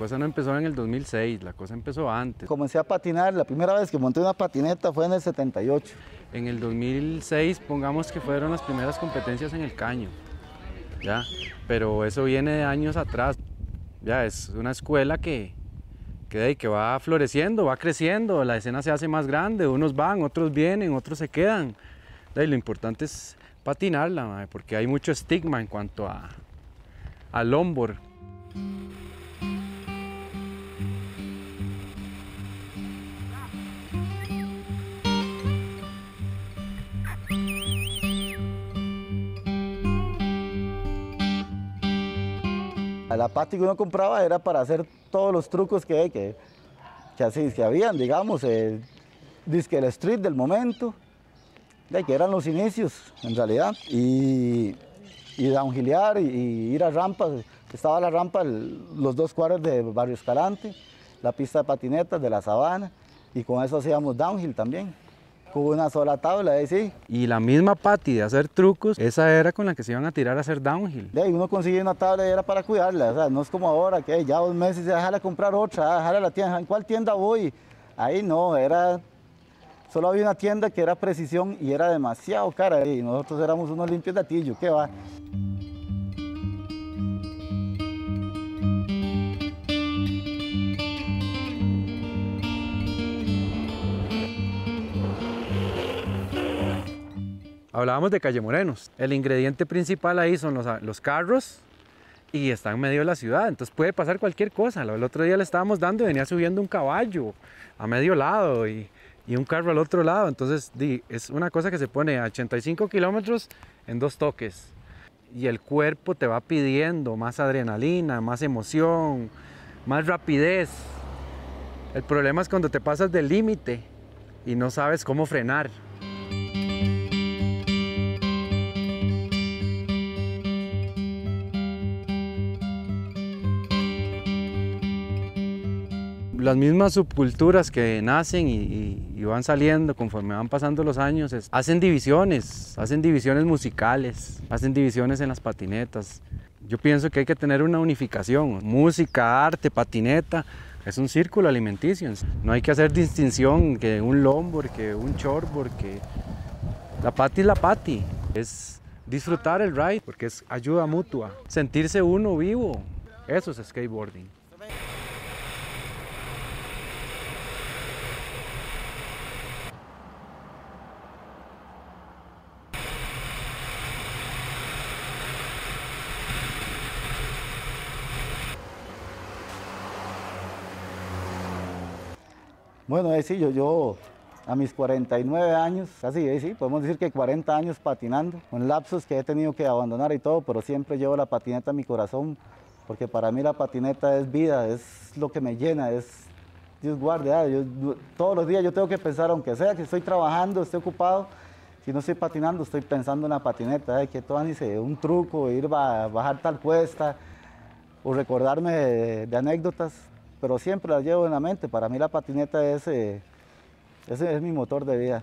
cosa no empezó en el 2006, la cosa empezó antes. Comencé a patinar, la primera vez que monté una patineta fue en el 78. En el 2006, pongamos que fueron las primeras competencias en el caño, ¿ya? Pero eso viene de años atrás, ya, es una escuela que, que, que va floreciendo, va creciendo, la escena se hace más grande, unos van, otros vienen, otros se quedan. Y lo importante es patinarla, porque hay mucho estigma en cuanto a, al longboard. La pati que uno compraba era para hacer todos los trucos que, que, que así habían, digamos, eh, disque el street del momento, que eran los inicios en realidad, y, y downhillear y, ir a rampas, estaba la rampa, los dos cuadros de Barrio Escalante, la pista de patinetas de la Sabana, y con eso hacíamos downhill también, con una sola tabla, ahí sí. Y la misma pati de hacer trucos, esa era con la que se iban a tirar a hacer downhill. De ahí uno consigue una tabla y era para cuidarla, o sea, no es como ahora que ya dos meses se dejarla comprar otra, dejarla a la tienda, ¿en cuál tienda voy? Ahí no, era, solo había una tienda que era precisión y era demasiado cara y nosotros éramos unos limpios de atillo, ¿qué va? Hablábamos de Calle Morenos. El ingrediente principal ahí son los, carros y está en medio de la ciudad, entonces puede pasar cualquier cosa. El otro día le estábamos dando y venía subiendo un caballo a medio lado y, un carro al otro lado. Entonces es una cosa que se pone a 85 kilómetros en dos toques. Y el cuerpo te va pidiendo más adrenalina, más emoción, más rapidez. El problema es cuando te pasas del límite y no sabes cómo frenar. Las mismas subculturas que nacen y, y- y van saliendo conforme van pasando los años, es- hacen divisiones, hacen divisiones musicales, hacen divisiones en las patinetas. Yo pienso que hay que tener una unificación, música, arte, patineta, es un círculo alimenticio. No hay que hacer distinción que un longboard, que un shortboard, que la pati es la pati, es disfrutar el ride porque es ayuda mutua, sentirse uno vivo, eso es skateboarding. Bueno, eh, sí, yo, yo a mis 49 años, casi, eh, sí, podemos decir que 40 años patinando, con lapsos que he tenido que abandonar y todo, pero siempre llevo la patineta en mi corazón, porque para mí la patineta es vida, es lo que me llena, es Dios guarde, ah, todos los días yo tengo que pensar, aunque sea que estoy trabajando, estoy ocupado, si no estoy patinando, estoy pensando en la patineta, ay, que todo dice, un truco, ir a bajar tal cuesta, o recordarme de anécdotas, pero siempre las llevo en la mente. Para mí la patineta es, eh, ese es mi motor de vida.